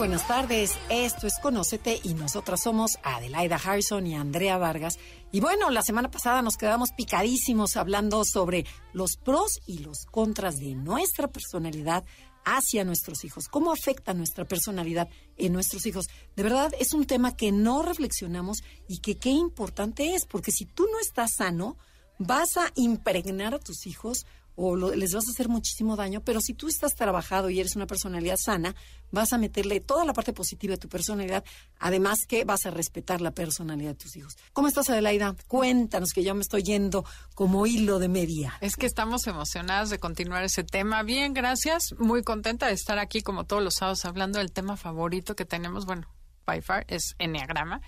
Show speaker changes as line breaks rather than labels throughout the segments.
Buenas tardes, esto es Conócete y nosotras somos Adelaida Harrison y Andrea Vargas. Y bueno, la semana pasada nos quedamos picadísimos hablando sobre los pros y los contras de nuestra personalidad hacia nuestros hijos, cómo afecta nuestra personalidad en nuestros hijos. De verdad, es un tema que no reflexionamos y que qué importante es, porque si tú no estás sano, vas a impregnar a tus hijos o les vas a hacer muchísimo daño, pero si tú estás trabajado y eres una personalidad sana, vas a meterle toda la parte positiva de tu personalidad, además que vas a respetar la personalidad de tus hijos. ¿Cómo estás, Adelaida? Cuéntanos que yo me estoy yendo como hilo de media.
Es que estamos emocionadas de continuar ese tema. Bien, gracias. Muy contenta de estar aquí como todos los sábados hablando del tema favorito que tenemos, bueno, by far, es Enneagrama.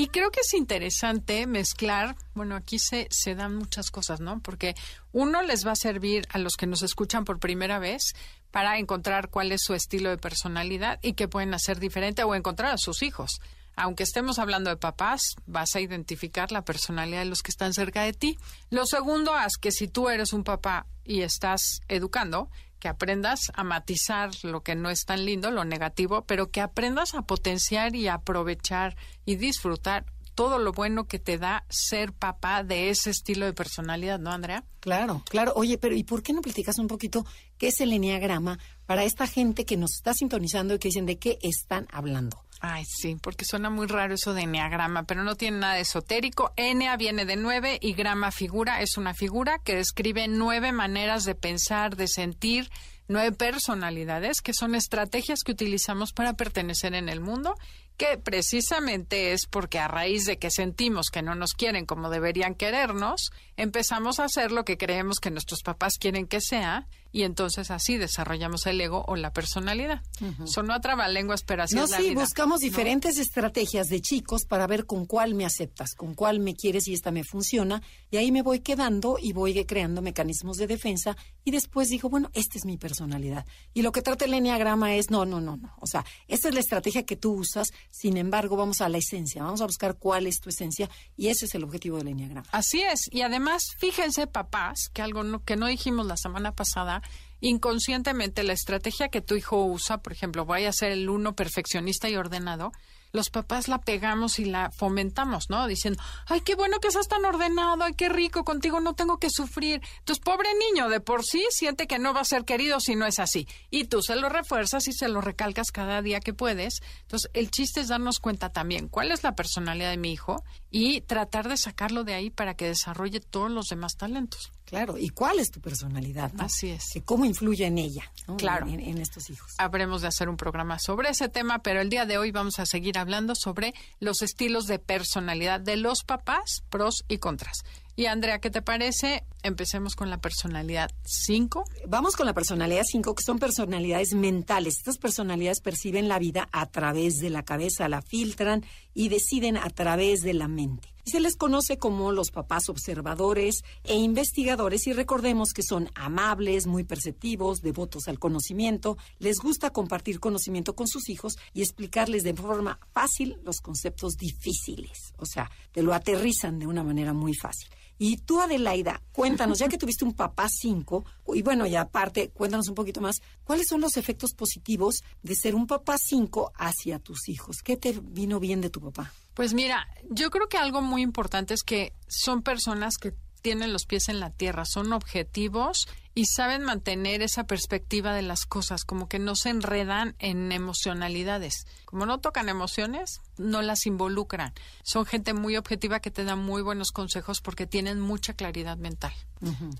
Y creo que es interesante mezclar, bueno, aquí se, se dan muchas cosas, ¿no? Porque uno les va a servir a los que nos escuchan por primera vez para encontrar cuál es su estilo de personalidad y qué pueden hacer diferente o encontrar a sus hijos. Aunque estemos hablando de papás, vas a identificar la personalidad de los que están cerca de ti. Lo segundo es que si tú eres un papá y estás educando, que aprendas a matizar lo que no es tan lindo, lo negativo, pero que aprendas a potenciar y aprovechar y disfrutar todo lo bueno que te da ser papá de ese estilo de personalidad, ¿no, Andrea?
Claro, claro. Oye, pero ¿y por qué no platicas un poquito qué es el enneagrama para esta gente que nos está sintonizando y que dicen de qué están hablando?
Ay, sí, porque suena muy raro eso de enneagrama, pero no tiene nada de esotérico. Ennea viene de nueve y grama figura es una figura que describe nueve maneras de pensar, de sentir, nueve personalidades, que son estrategias que utilizamos para pertenecer en el mundo que precisamente es porque a raíz de que sentimos que no nos quieren como deberían querernos, empezamos a hacer lo que creemos que nuestros papás quieren que sea y entonces así desarrollamos el ego o la personalidad. Son Sonó a lenguas, pero así
no,
es la
sí, buscamos diferentes estrategias de chicos para ver con cuál me aceptas, con cuál me quieres y esta me funciona, y ahí me voy quedando y voy creando mecanismos de defensa y después digo, bueno, esta es mi personalidad. Y lo que trata el enneagrama es, no, no, no, no, o sea, esta es la estrategia que tú usas, sin embargo, vamos a la esencia, vamos a buscar cuál es tu esencia y ese es el objetivo del enneagrama.
Así es, y además, fíjense, papás, que algo que no dijimos la semana pasada, inconscientemente la estrategia que tu hijo usa, por ejemplo, vaya a ser el uno perfeccionista y ordenado, los papás la pegamos y la fomentamos, ¿no? Diciendo, ay, qué bueno que seas tan ordenado, ay, qué rico, contigo no tengo que sufrir. Entonces, pobre niño, de por sí siente que no va a ser querido si no es así. Y tú se lo refuerzas y se lo recalcas cada día que puedes. Entonces, el chiste es darnos cuenta también cuál es la personalidad de mi hijo y tratar de sacarlo de ahí para que desarrolle todos los demás talentos.
Claro, ¿y cuál es tu personalidad?
Así es.
¿Cómo influye en ella?
Claro.
En, estos hijos.
Habremos de hacer un programa sobre ese tema, pero el día de hoy vamos a seguir hablando sobre los estilos de personalidad de los papás, pros y contras. Y Andrea, ¿qué te parece? Empecemos con la personalidad 5.
Vamos con la personalidad 5, que son personalidades mentales. Estas personalidades perciben la vida a través de la cabeza, la filtran y deciden a través de la mente. Y se les conoce como los papás observadores e investigadores y recordemos que son amables, muy perceptivos, devotos al conocimiento, les gusta compartir conocimiento con sus hijos y explicarles de forma fácil los conceptos difíciles. O sea, te lo aterrizan de una manera muy fácil. Y tú, Adelaida, cuéntanos, ya que tuviste un papá 5, y bueno, y aparte, cuéntanos un poquito más, ¿cuáles son los efectos positivos de ser un papá 5 hacia tus hijos? ¿Qué te vino bien de tu papá?
Pues mira, yo creo que algo muy importante es que son personas que tienen los pies en la tierra, son objetivos y saben mantener esa perspectiva de las cosas, como que no se enredan en emocionalidades. Como no tocan emociones, no las involucran. Son gente muy objetiva que te da muy buenos consejos porque tienen mucha claridad mental.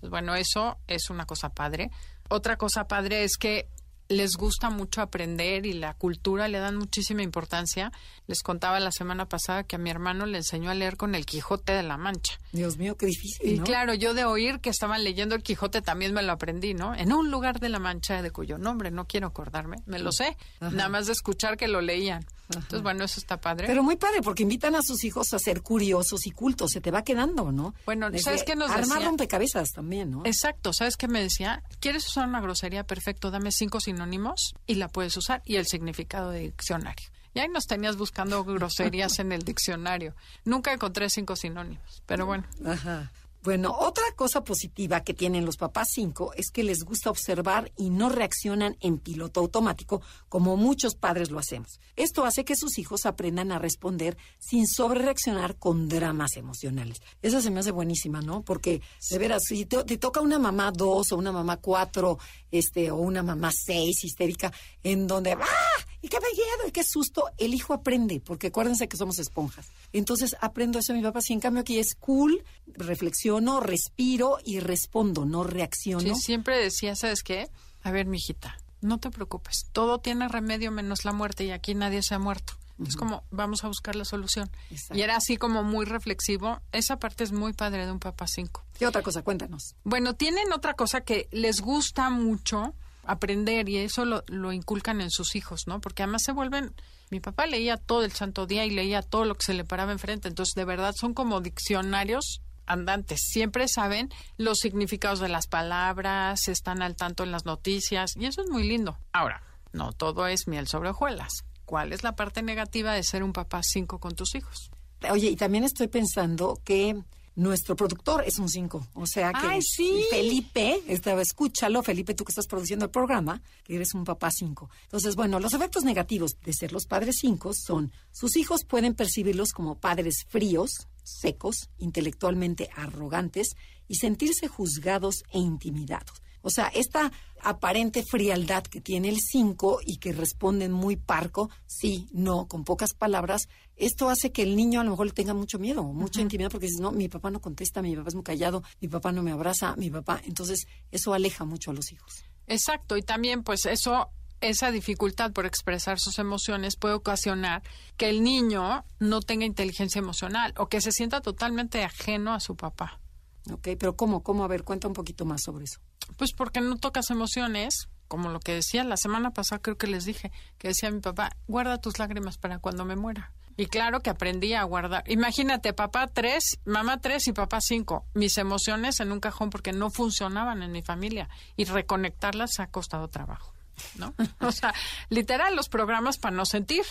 bueno, eso es una cosa padre. Otra cosa padre es que les gusta mucho aprender y la cultura le dan muchísima importancia. Les contaba la semana pasada que a mi hermano le enseñó a leer con el Quijote de la Mancha.
Dios mío, qué difícil.
Y claro, yo de oír que estaban leyendo el Quijote también me lo aprendí, ¿no? En un lugar de la Mancha de cuyo nombre no quiero acordarme, me lo sé, nada más de escuchar que lo leían. Entonces, bueno, eso está padre.
Pero muy padre, porque invitan a sus hijos a ser curiosos y cultos, se te va quedando, ¿no?
Bueno, ¿sabes qué nos
Armar
decía?
rompecabezas también, ¿no?
Exacto, ¿sabes qué me decía? ¿Quieres usar una grosería? Perfecto, dame cinco sinónimos y la puedes usar y el significado de diccionario. Y ahí nos tenías buscando groserías en el diccionario. Nunca encontré cinco sinónimos, pero bueno.
Ajá. Bueno, otra cosa positiva que tienen los papás 5 es que les gusta observar y no reaccionan en piloto automático como muchos padres lo hacemos. Esto hace que sus hijos aprendan a responder sin sobrereaccionar con dramas emocionales. Esa se me hace buenísima, ¿no? Porque, de veras, si te, te toca una mamá 2 o una mamá 4 este, o una mamá 6 histérica, en donde ¡ah! Y qué miedo y qué susto, el hijo aprende, porque acuérdense que somos esponjas. Entonces aprendo eso de mi papá, si en cambio aquí es cool, reflexiono, respiro y respondo, no reacciono.
Sí, siempre decía, ¿sabes qué? A ver, mijita, no te preocupes, todo tiene remedio menos la muerte y aquí nadie se ha muerto. Es como, vamos a buscar la solución.
Exacto.
Y era así como muy reflexivo. Esa parte es muy padre de un papá 5.
¿Qué otra cosa? Cuéntanos.
Bueno, tienen otra cosa que les gusta mucho aprender y eso lo, lo inculcan en sus hijos, ¿no? Porque además se vuelven... Mi papá leía todo el santo día y leía todo lo que se le paraba enfrente. Entonces, de verdad, son como diccionarios andantes. Siempre saben los significados de las palabras, están al tanto en las noticias y eso es muy lindo. Ahora, no todo es miel sobre hojuelas. ¿Cuál es la parte negativa de ser un papá 5 con tus hijos?
Oye, y también estoy pensando que nuestro productor es un 5. O sea que
¡Ay, sí!
Felipe, esta, escúchalo, Felipe, tú que estás produciendo el programa, que eres un papá 5. Entonces, bueno, los efectos negativos de ser los padres 5 son, sus hijos pueden percibirlos como padres fríos, secos, intelectualmente arrogantes y sentirse juzgados e intimidados. O sea, esta aparente frialdad que tiene el 5 y que responden muy parco, sí, no, con pocas palabras, esto hace que el niño a lo mejor le tenga mucho miedo, mucha intimidad, porque dices, no, mi papá no contesta, mi papá es muy callado, mi papá no me abraza, mi papá. Entonces, eso aleja mucho a los hijos.
Exacto, y también pues eso, esa dificultad por expresar sus emociones puede ocasionar que el niño no tenga inteligencia emocional o que se sienta totalmente ajeno a su papá.
¿Ok? Pero ¿cómo? ¿Cómo? A ver, cuenta un poquito más sobre eso.
Pues porque no tocas emociones, como lo que decía la semana pasada, creo que les dije, que decía mi papá, guarda tus lágrimas para cuando me muera. Y claro que aprendí a guardar. Imagínate, papá tres, mamá tres y papá cinco. Mis emociones en un cajón porque no funcionaban en mi familia. Y reconectarlas ha costado trabajo, ¿no? O sea, literal, los programas para no sentir,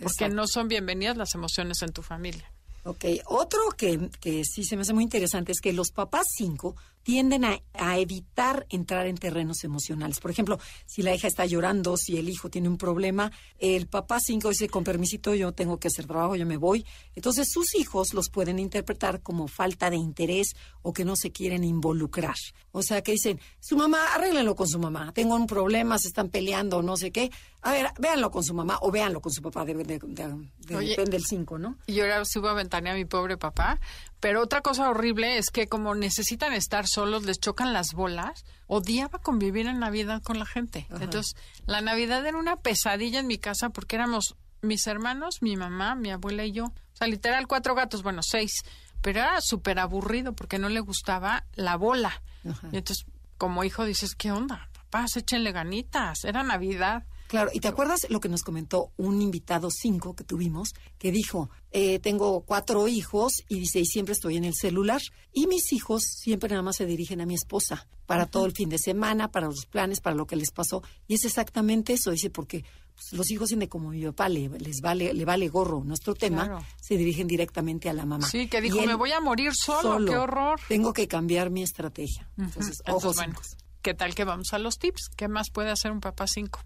porque
Exacto.
no son bienvenidas las emociones en tu familia.
Ok, otro que, que sí se me hace muy interesante es que los papás 5 tienden a, a evitar entrar en terrenos emocionales. Por ejemplo, si la hija está llorando, si el hijo tiene un problema, el papá 5 dice, con permisito, yo tengo que hacer trabajo, yo me voy. Entonces sus hijos los pueden interpretar como falta de interés o que no se quieren involucrar. O sea, que dicen, su mamá, arréglenlo con su mamá, tengo un problema, se están peleando, no sé qué. A ver, véanlo con su mamá o véanlo con su papá, de- de- de- de-
Oye,
depende del 5, ¿no?
Y yo ahora subo a ventanear a mi pobre papá. Pero otra cosa horrible es que como necesitan estar solos, les chocan las bolas. Odiaba convivir en Navidad con la gente. Entonces, la Navidad era una pesadilla en mi casa porque éramos mis hermanos, mi mamá, mi abuela y yo. O sea, literal, cuatro gatos, bueno, seis. Pero era súper aburrido porque no le gustaba la bola.
Ajá.
Y entonces, como hijo, dices, ¿qué onda? Papás, échenle ganitas. Era Navidad.
Claro, y te acuerdas lo que nos comentó un invitado 5 que tuvimos, que dijo, eh, tengo cuatro hijos y dice, y siempre estoy en el celular. Y mis hijos siempre nada más se dirigen a mi esposa para todo el fin de semana, para los planes, para lo que les pasó. Y es exactamente eso, dice, porque pues, los hijos tienen como mi papá, le, les vale, le vale gorro nuestro tema,
Claro.
se dirigen directamente a la mamá.
Sí, que dijo,
él
me voy a morir solo. ¡Qué horror!
Tengo que cambiar mi estrategia. Entonces,
Entonces,
ojos
bueno. ¿Qué tal que vamos a los tips? ¿Qué más puede hacer un papá 5?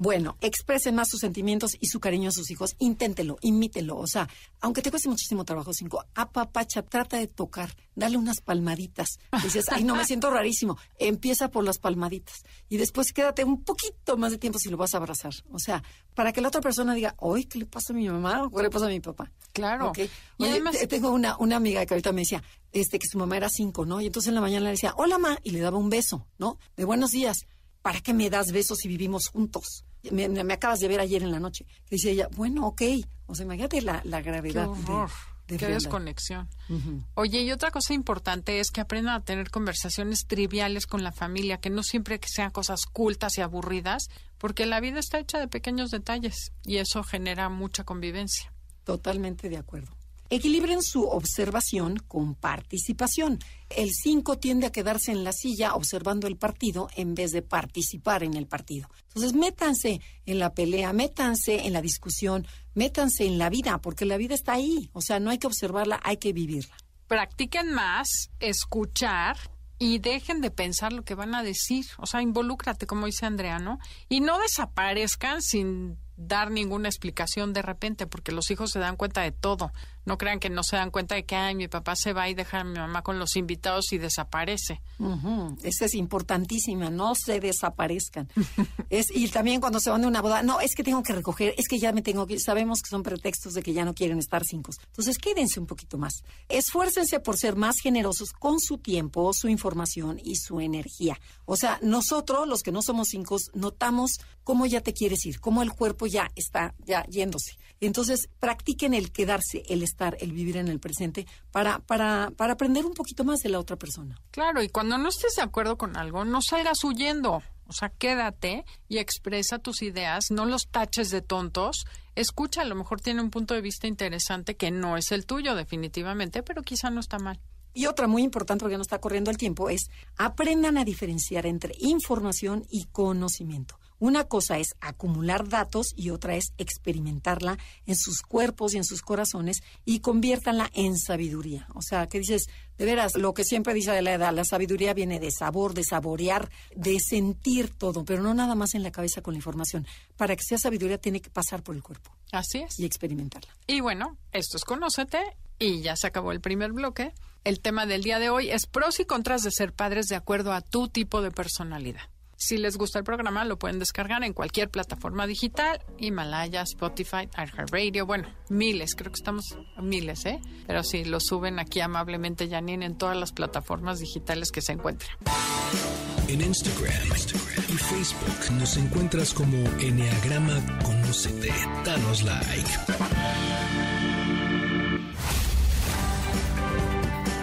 Bueno, expresen más sus sentimientos y su cariño a sus hijos. Inténtelo, imítelo. O sea, aunque te cueste muchísimo trabajo, cinco, apapacha, trata de tocar, dale unas palmaditas. Dices, ay, no, me siento rarísimo. Empieza por las palmaditas. Y después quédate un poquito más de tiempo si lo vas a abrazar. O sea, para que la otra persona diga, oye, ¿qué le pasa a mi mamá? ¿O qué le pasa a mi papá?
Claro. Y
Oye,
además-
te- tengo una, una amiga que ahorita me decía este, que su mamá era cinco, ¿no? Y entonces en la mañana le decía, hola, ma, y le daba un beso, ¿no? De buenos días. ¿para qué me das besos si vivimos juntos? Me, me acabas de ver ayer en la noche. Dice ella, bueno, ok. O sea, imagínate la, la gravedad.
Qué horror.
de
Qué
frialdad.
desconexión. Oye, y otra cosa importante es que aprendan a tener conversaciones triviales con la familia, que no siempre que sean cosas cultas y aburridas, porque la vida está hecha de pequeños detalles y eso genera mucha convivencia.
Totalmente de acuerdo. Equilibren su observación con participación. El 5 tiende a quedarse en la silla observando el partido en vez de participar en el partido. Entonces, métanse en la pelea, métanse en la discusión, métanse en la vida, porque la vida está ahí. O sea, no hay que observarla, hay que vivirla.
Practiquen más escuchar y dejen de pensar lo que van a decir. O sea, involúcrate, como dice Andrea, ¿no? Y no desaparezcan sin dar ninguna explicación de repente, porque los hijos se dan cuenta de todo. No crean que no se dan cuenta de que, ay, mi papá se va y deja a mi mamá con los invitados y desaparece.
Ujú, Esa es importantísima, no se desaparezcan. es, y también cuando se van de una boda, no, es que tengo que recoger, es que ya me tengo que, sabemos que son pretextos de que ya no quieren estar cinco. Entonces, quédense un poquito más. Esfuércense por ser más generosos con su tiempo, su información y su energía. O sea, nosotros, los que no somos cinco, notamos cómo ya te quieres ir, cómo el cuerpo ya está ya yéndose. Entonces, practiquen el quedarse, el estar, el vivir en el presente para, para, para aprender un poquito más de la otra persona.
Claro, y cuando no estés de acuerdo con algo, no salgas huyendo. O sea, quédate y expresa tus ideas, no los taches de tontos. Escucha, a lo mejor tiene un punto de vista interesante que no es el tuyo, definitivamente, pero quizá no está mal.
Y otra muy importante, porque no está corriendo el tiempo, es aprendan a diferenciar entre información y conocimiento. Una cosa es acumular datos y otra es experimentarla en sus cuerpos y en sus corazones y conviértanla en sabiduría. O sea, que dices, de veras, lo que siempre dice de la edad, la sabiduría viene de sabor, de saborear, de sentir todo, pero no nada más en la cabeza con la información. Para que sea sabiduría tiene que pasar por el cuerpo
Así es.
y experimentarla.
Y bueno, esto es Conócete y ya se acabó el primer bloque. El tema del día de hoy es pros y contras de ser padres de acuerdo a tu tipo de personalidad. Si les gusta el programa, lo pueden descargar en cualquier plataforma digital, Himalaya, Spotify, iHeartRadio, bueno, miles, creo que estamos miles, ¿eh? Pero sí, lo suben aquí amablemente, Janine, en todas las plataformas digitales que se encuentren.
En Instagram, Instagram y Facebook nos encuentras como Enneagrama Conócete. Danos like.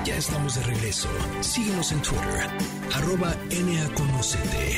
Ya estamos de regreso. Síguenos en Twitter, arroba NAConocete.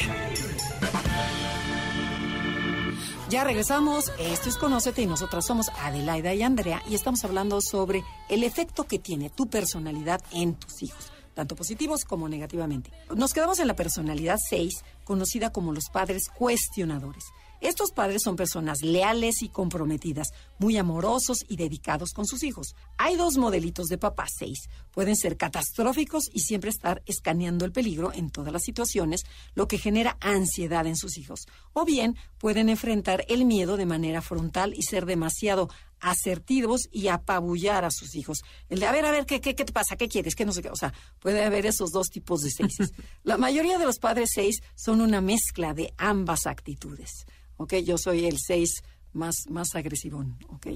Ya regresamos, esto es Conócete y nosotras somos Adelaida y Andrea y estamos hablando sobre el efecto que tiene tu personalidad en tus hijos, tanto positivos como negativamente. Nos quedamos en la personalidad 6, conocida como los padres cuestionadores. Estos padres son personas leales y comprometidas, muy amorosos y dedicados con sus hijos. Hay dos modelitos de papá 6. Pueden ser catastróficos y siempre estar escaneando el peligro en todas las situaciones, lo que genera ansiedad en sus hijos. O bien pueden enfrentar el miedo de manera frontal y ser demasiado asertivos y apabullar a sus hijos. El de, a ver, a ver, ¿qué, qué, qué te pasa? ¿Qué quieres? ¿Qué no sé qué? O sea, puede haber esos dos tipos de seises. La mayoría de los padres seis son una mezcla de ambas actitudes. ¿Ok? Yo soy el seis más, más agresivón. ¿Ok?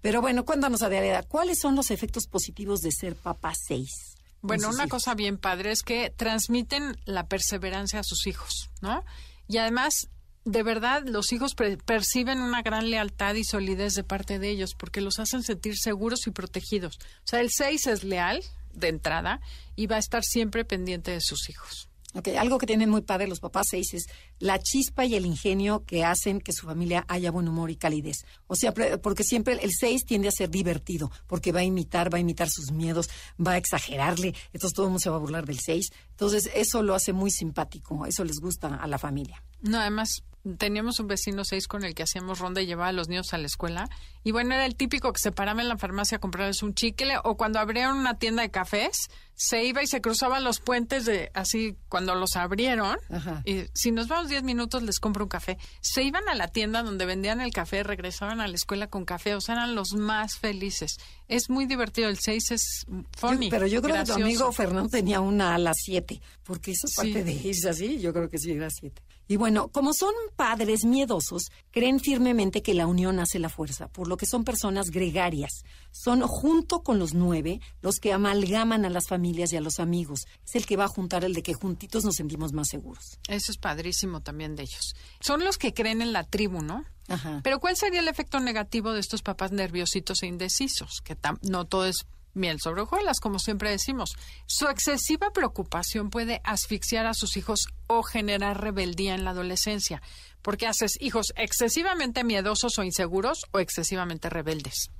Pero bueno, cuéntanos, Adelaida, ¿cuáles son los efectos positivos de ser papá seis?
Bueno, una
hijos?
cosa bien padre es que transmiten la perseverancia a sus hijos, ¿no? Y además, de verdad, los hijos pre- perciben una gran lealtad y solidez de parte de ellos porque los hacen sentir seguros y protegidos. O sea, el 6 es leal de entrada y va a estar siempre pendiente de sus hijos.
Ok, algo que tienen muy padre los papás seis es la chispa y el ingenio que hacen que su familia haya buen humor y calidez. O sea, porque siempre el seis tiende a ser divertido, porque va a imitar, va a imitar sus miedos, va a exagerarle, entonces todo el mundo se va a burlar del seis. Entonces eso lo hace muy simpático, eso les gusta a la familia.
No, además, teníamos un vecino 6 con el que hacíamos ronda y llevaba a los niños a la escuela. Y bueno, era el típico que se paraba en la farmacia a comprarles un chicle o cuando abrieron una tienda de cafés, se iba y se cruzaba los puentes de así cuando los abrieron.
Ajá.
Y si nos vamos 10 minutos, les compro un café. Se iban a la tienda donde vendían el café, regresaban a la escuela con café, o sea, eran los más felices. Es muy divertido, el 6 es funny.
pero yo creo
gracioso.
que tu amigo Fernando tenía una a las 7, porque esa parte de irse así, yo creo que sí era 7. Y bueno, como son padres miedosos, creen firmemente que la unión hace la fuerza, por lo que son personas gregarias. Son junto con los nueve los que amalgaman a las familias y a los amigos. Es el que va a juntar el de que juntitos nos sentimos más seguros.
Eso es padrísimo también de ellos. Son los que creen en la tribu, ¿no?
Ajá.
Pero ¿cuál sería el efecto negativo de estos papás nerviositos e indecisos? Que tam- no todo es miel sobre hojuelas, como siempre decimos. Su excesiva preocupación puede asfixiar a sus hijos o generar rebeldía en la adolescencia, porque haces hijos excesivamente miedosos o inseguros o excesivamente rebeldes.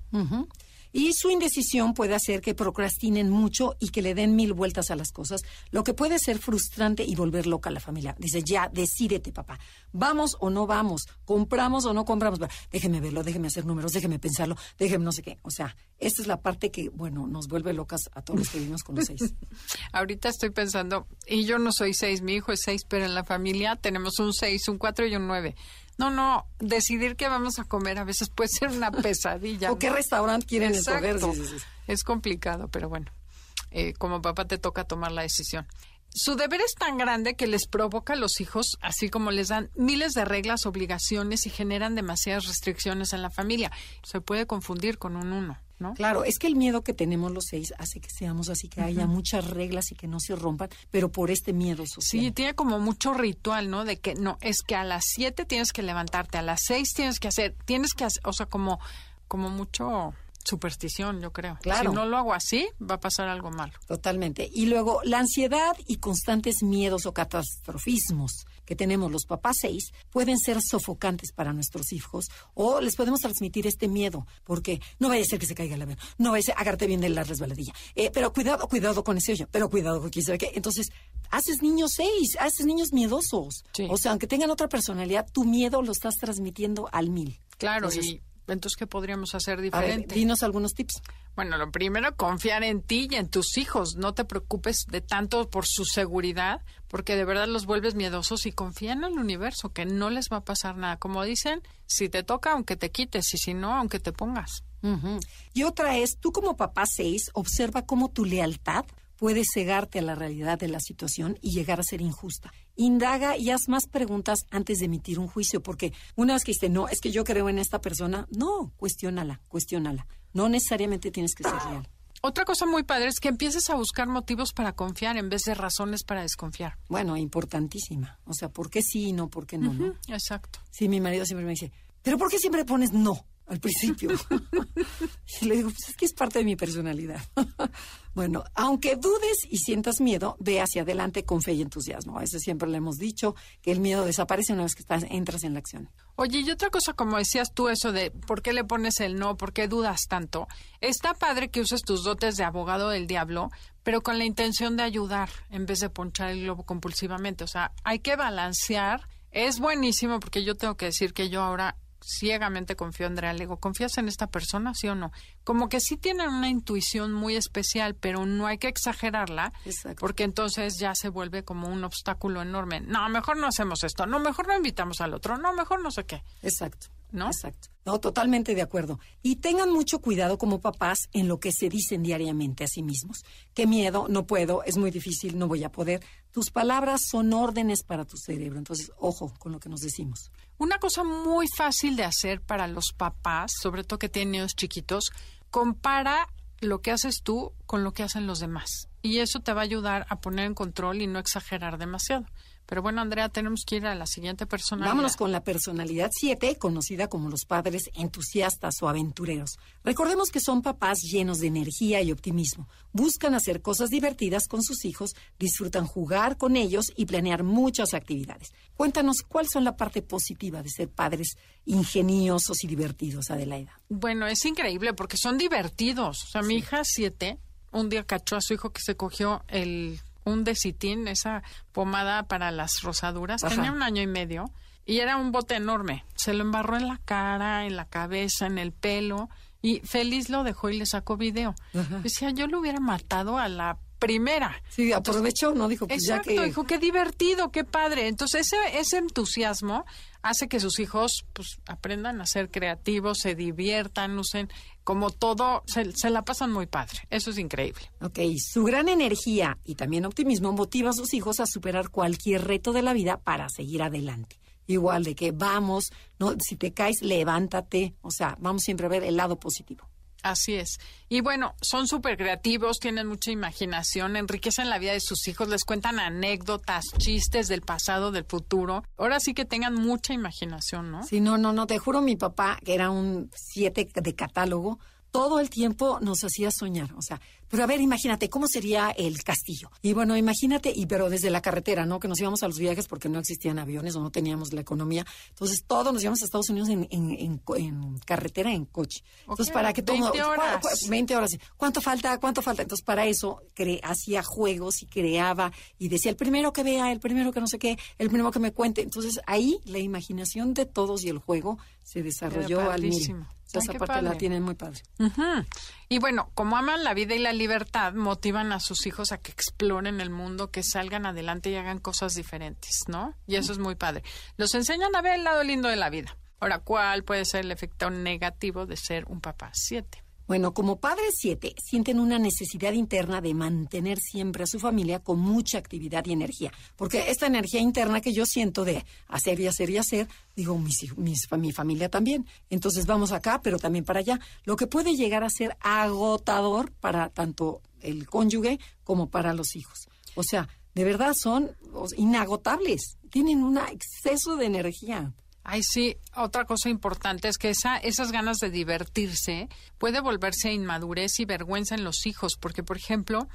Y su indecisión puede hacer que procrastinen mucho y que le den mil vueltas a las cosas, lo que puede ser frustrante y volver loca a la familia. Dice, ya, decídete, papá. ¿Vamos o no vamos? ¿Compramos o no compramos? Déjeme verlo, déjeme hacer números, déjeme pensarlo, déjeme no sé qué. O sea, esta es la parte que, bueno, nos vuelve locas a todos los que vivimos con los seis.
Ahorita estoy pensando, y yo no soy seis, mi hijo es seis, pero en la familia tenemos un seis, un cuatro y un nueve. No, no, decidir qué vamos a comer a veces puede ser una pesadilla.
¿O qué restaurante quieren escoger?
Exacto.
Sí, sí, sí.
Es complicado, pero bueno, eh, como papá te toca tomar la decisión. Su deber es tan grande que les provoca a los hijos, así como les dan miles de reglas, obligaciones y generan demasiadas restricciones en la familia. Se puede confundir con un uno, ¿no?
Claro, es que el miedo que tenemos los seis hace que seamos así, que haya muchas reglas y que no se rompan, pero por este miedo social.
Sí, tiene como mucho ritual, ¿no? De que no, es que a las siete tienes que levantarte, a las seis tienes que hacer, tienes que hacer, o sea, como, como mucho superstición, yo creo.
Claro.
Si no lo hago así, va a pasar algo malo.
Totalmente. Y luego, la ansiedad y constantes miedos o catastrofismos que tenemos los papás seis pueden ser sofocantes para nuestros hijos o les podemos transmitir este miedo, porque no vaya a ser que se caiga el avión, no vaya a ser, agárrate bien de la resbaladilla, Eh, pero cuidado, cuidado con ese hoyo, pero cuidado con quién sabe qué. Entonces, haces niños seis, haces niños miedosos.
Sí.
O sea, aunque tengan otra personalidad, tu miedo lo estás transmitiendo al mil.
Claro,
Entonces,
y entonces, ¿qué podríamos hacer
A ver,
diferente?
dinos algunos tips.
Bueno, lo primero, confiar en ti y en tus hijos. No te preocupes de tanto por su seguridad, porque de verdad los vuelves miedosos y confía en el universo, que no les va a pasar nada. Como dicen, si te toca, aunque te quites, y si no, aunque te pongas.
Y otra es, tú como papá seis, observa cómo tu lealtad puede cegarte a la realidad de la situación y llegar a ser injusta. Indaga y haz más preguntas antes de emitir un juicio, porque una vez que dices, no, es que yo creo en esta persona, no, cuestiónala, cuestiónala. No necesariamente tienes que ser leal.
Otra cosa muy padre es que empieces a buscar motivos para confiar en vez de razones para desconfiar.
Bueno, importantísima. O sea, ¿por qué sí y no, por qué no? no?
Exacto.
Sí, mi marido siempre me dice, ¿pero por qué siempre pones no al principio? y le digo, pues es que es parte de mi personalidad. bueno, aunque dudes y sientas miedo, ve hacia adelante con fe y entusiasmo. Eso siempre le hemos dicho, que el miedo desaparece una vez que estás, entras en la acción.
Oye, y otra cosa, como decías tú, eso de por qué le pones el no, por qué dudas tanto. Está padre que uses tus dotes de abogado del diablo, pero con la intención de ayudar en vez de ponchar el globo compulsivamente. O sea, hay que balancear. Es buenísimo porque yo tengo que decir que yo ahora ciegamente confío en Andrea. Le digo, ¿confías en esta persona, sí o no? Como que sí tienen una intuición muy especial, pero no hay que exagerarla,
Exacto.
porque entonces ya se vuelve como un obstáculo enorme. No, mejor no hacemos esto. No, mejor no invitamos al otro. No, mejor no sé qué.
Exacto.
¿No?
Exacto. No, totalmente de acuerdo. Y tengan mucho cuidado como papás en lo que se dicen diariamente a sí mismos. Qué miedo, no puedo, es muy difícil, no voy a poder. Tus palabras son órdenes para tu cerebro. Entonces, ojo con lo que nos decimos.
Una cosa muy fácil de hacer para los papás, sobre todo que tienen niños chiquitos, compara lo que haces tú con lo que hacen los demás. Y eso te va a ayudar a poner en control y no exagerar demasiado. Pero bueno, Andrea, tenemos que ir a la siguiente persona.
Vámonos con la personalidad 7, conocida como los padres entusiastas o aventureros. Recordemos que son papás llenos de energía y optimismo. Buscan hacer cosas divertidas con sus hijos, disfrutan jugar con ellos y planear muchas actividades. Cuéntanos cuál son la parte positiva de ser padres ingeniosos y divertidos, Adelaida.
Bueno, es increíble porque son divertidos. O sea, mi hija siete, un día cachó a su hijo que se cogió el un decitín, esa pomada para las rosaduras.
Ajá.
Tenía un año y medio y era un bote enorme. Se lo embarró en la cara, en la cabeza, en el pelo y feliz lo dejó y le sacó video.
Ajá.
Decía, yo lo hubiera matado a la primera.
Sí, aprovechó, ¿no? Dijo, pues
Exacto,
ya que...
dijo, qué divertido, qué padre. Entonces, ese, ese entusiasmo hace que sus hijos pues aprendan a ser creativos, se diviertan, usen como todo, se, se la pasan muy padre. Eso es increíble.
Ok, su gran energía y también optimismo motiva a sus hijos a superar cualquier reto de la vida para seguir adelante. Igual de que vamos, no, si te caes, levántate. O sea, vamos siempre a ver el lado positivo.
Así es. Y bueno, son súper creativos, tienen mucha imaginación, enriquecen la vida de sus hijos, les cuentan anécdotas, chistes del pasado, del futuro. Ahora sí que tengan mucha imaginación, ¿no?
Sí, no, no, no, te juro, mi papá, que era un siete de catálogo, todo el tiempo nos hacía soñar. O sea, pero a ver, imagínate, ¿cómo sería el castillo? Y bueno, imagínate, y pero desde la carretera, ¿no? Que nos íbamos a los viajes porque no existían aviones o no teníamos la economía. Entonces, todos nos íbamos a Estados Unidos en, en, en, en carretera, en coche. Entonces, para que todo...
20 horas.
cu- cu- 20 horas. sí. ¿Cuánto falta? ¿Cuánto falta? Entonces, para eso cre- hacía juegos y creaba y decía, el primero que vea, el primero que no sé qué, el primero que me cuente. Entonces, ahí la imaginación de todos y el juego se desarrolló al. Esa parte la tienen muy padre.
Y bueno, como aman la vida y la libertad, motivan a sus hijos a que exploren el mundo, que salgan adelante y hagan cosas diferentes, ¿no? Y eso es muy padre. Los enseñan a ver el lado lindo de la vida. Ahora, ¿cuál puede ser el efecto negativo de ser un papá siete?
Bueno, como padres siete, sienten una necesidad interna de mantener siempre a su familia con mucha actividad y energía. Porque esta energía interna que yo siento de hacer y hacer y hacer, digo, mis, mis, mi familia también. Entonces vamos acá, pero también para allá. Lo que puede llegar a ser agotador para tanto el cónyuge como para los hijos. O sea, de verdad son inagotables. Tienen un exceso de energía.
Ay, sí, otra cosa importante es que esa, esas ganas de divertirse puede volverse inmadurez y vergüenza en los hijos, porque, por ejemplo,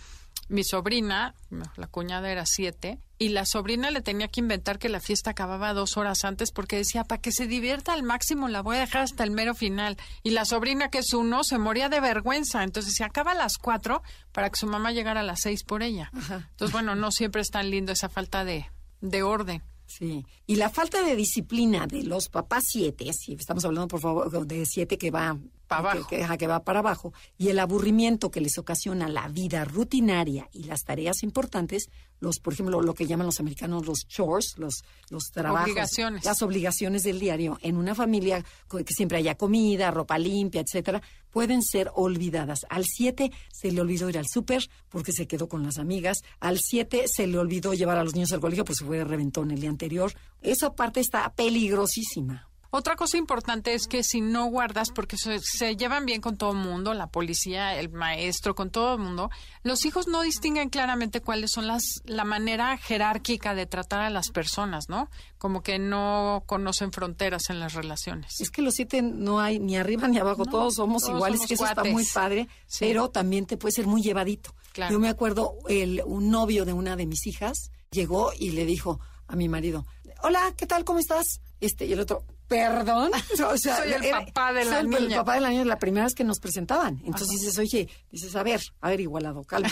mi sobrina, la cuñada era siete, y la sobrina le tenía que inventar que la fiesta acababa dos horas antes porque decía, para que se divierta al máximo la voy a dejar hasta el mero final. Y la sobrina, que es uno, se moría de vergüenza. Entonces se acaba a las cuatro para que su mamá llegara a las seis por ella. Entonces, bueno, no siempre es tan lindo esa falta de, de orden.
Sí, y la falta de disciplina de los papás siete, si estamos hablando por favor de siete que va Que-
abajo.
que, ajá, que va para abajo, y el aburrimiento que les ocasiona la vida rutinaria y las tareas importantes, los, por ejemplo, lo que llaman los americanos los chores, los, los trabajos,
Obligaciones.
las obligaciones del diario en una familia que siempre haya comida, ropa limpia, etcétera, pueden ser olvidadas. Al siete se le olvidó ir al súper porque se quedó con las amigas. Al siete se le olvidó llevar a los niños al colegio porque se fue de reventón el día anterior. Esa parte está peligrosísima.
Otra cosa importante es que si no guardas, porque se, se llevan bien con todo el mundo, la policía, el maestro, con todo el mundo, los hijos no distinguen claramente cuáles son las la manera jerárquica de tratar a las personas, ¿no? Como que no conocen fronteras en las relaciones.
Es que los siete no hay ni arriba ni abajo, todos somos
todos
iguales,
somos
que eso está muy padre,
Sí.
pero también te puede ser muy llevadito.
Claro.
Yo me acuerdo, el, un novio de una de mis hijas llegó y le dijo a mi marido, hola, ¿qué tal? ¿Cómo estás? Este, y el otro, perdón. O sea,
Soy el
era-
papá de la
soy el
niña.
papá de la niña, la primera vez que nos presentaban. Entonces dices, oye, dices, a ver, a ver, igualado, calma.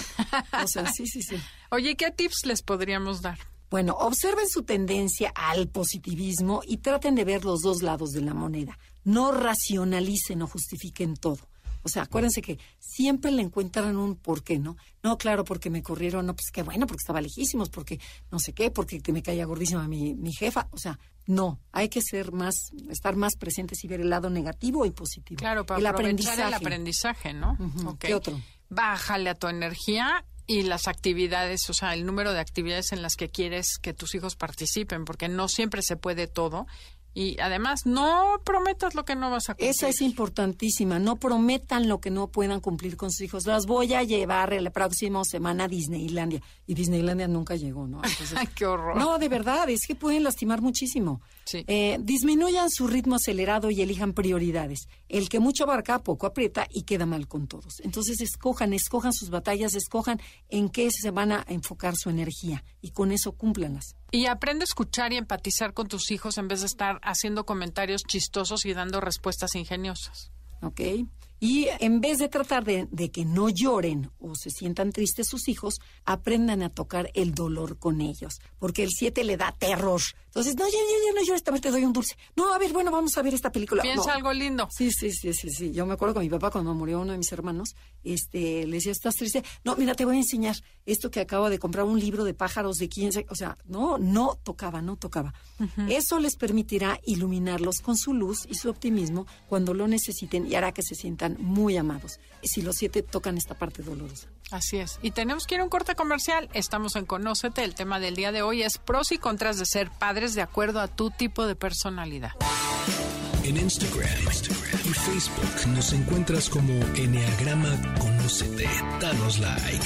O sea, sí, sí, sí.
Oye, ¿qué tips les podríamos dar?
Bueno, observen su tendencia al positivismo y traten de ver los dos lados de la moneda. No racionalicen o justifiquen todo. O sea, acuérdense que siempre le encuentran un por qué, ¿no? No, claro, porque me corrieron, no, pues qué bueno, porque estaba lejísimos, porque no sé qué, porque te me caía gordísima mi, mi jefa. O sea, no, hay que ser más, estar más presentes y ver el lado negativo y positivo.
Claro, para
el
aprovechar el
aprendizaje.
aprendizaje, ¿no?
Ujú.
Ok.
¿Qué otro?
Bájale a tu energía y las actividades, o sea, el número de actividades en las que quieres que tus hijos participen, porque no siempre se puede todo. Y además, no prometas lo que no vas a cumplir.
Esa es importantísima. No prometan lo que no puedan cumplir con sus hijos. Las voy a llevar la próxima semana a Disneylandia. Y Disneylandia nunca llegó, ¿no? Entonces,
qué horror.
no, de verdad, es que pueden lastimar muchísimo.
Sí.
Eh, disminuyan su ritmo acelerado y elijan prioridades. El que mucho abarca, poco aprieta y queda mal con todos. Entonces, escojan, escojan sus batallas, escojan en qué se van a enfocar su energía y con eso cúmplanlas.
Y aprende a escuchar y empatizar con tus hijos en vez de estar haciendo comentarios chistosos y dando respuestas ingeniosas.
¿ok? Y en vez de tratar de, de, que no lloren o se sientan tristes sus hijos, aprendan a tocar el dolor con ellos, porque el 7 le da terror. Entonces, no, ya, ya, ya, no llores, también te doy un dulce. No, a ver, bueno, vamos a ver esta película.
Piensa algo lindo.
Sí, sí, sí, sí, sí. Yo me acuerdo con mi papá cuando murió uno de mis hermanos, este, le decía, ¿estás triste? No, mira, te voy a enseñar esto que acabo de comprar, un libro de pájaros de 15, o sea, no, no tocaba, no tocaba. Eso les permitirá iluminarlos con su luz y su optimismo cuando lo necesiten y hará que se sientan muy amados. Si los siete tocan esta parte dolorosa.
Así es. Y tenemos que ir a un corte comercial. Estamos en Conócete. El tema del día de hoy es pros y contras de ser padres de acuerdo a tu tipo de personalidad.
En Instagram, Instagram y Facebook nos encuentras como Enneagrama Conócete. Danos like.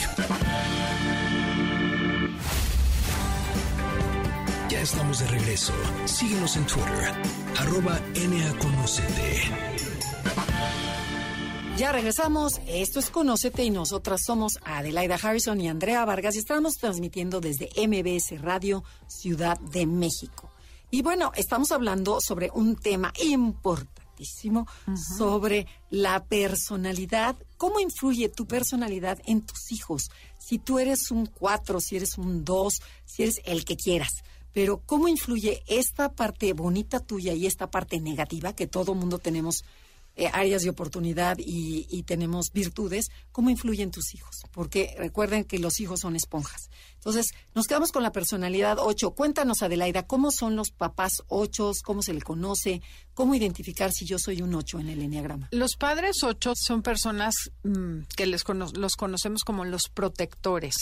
Ya estamos de regreso. Síguenos en Twitter, arroba NAConocete.
Ya regresamos. Esto es Conócete y nosotras somos Adelaida Harrison y Andrea Vargas y estamos transmitiendo desde MBS Radio Ciudad de México. Y bueno, estamos hablando sobre un tema importantísimo, sobre la personalidad. ¿Cómo influye tu personalidad en tus hijos? Si tú eres un cuatro, si eres un dos, si eres el que quieras. Pero ¿cómo influye esta parte bonita tuya y esta parte negativa que todo mundo tenemos eh, áreas de oportunidad y, y, tenemos virtudes, ¿cómo influyen tus hijos? Porque recuerden que los hijos son esponjas. Entonces, nos quedamos con la personalidad 8. Cuéntanos, Adelaida, ¿cómo son los papás 8? ¿Cómo se le conoce? ¿Cómo identificar si yo soy un 8 en el enneagrama?
Los padres 8 son personas mmm, que les los conocemos como los protectores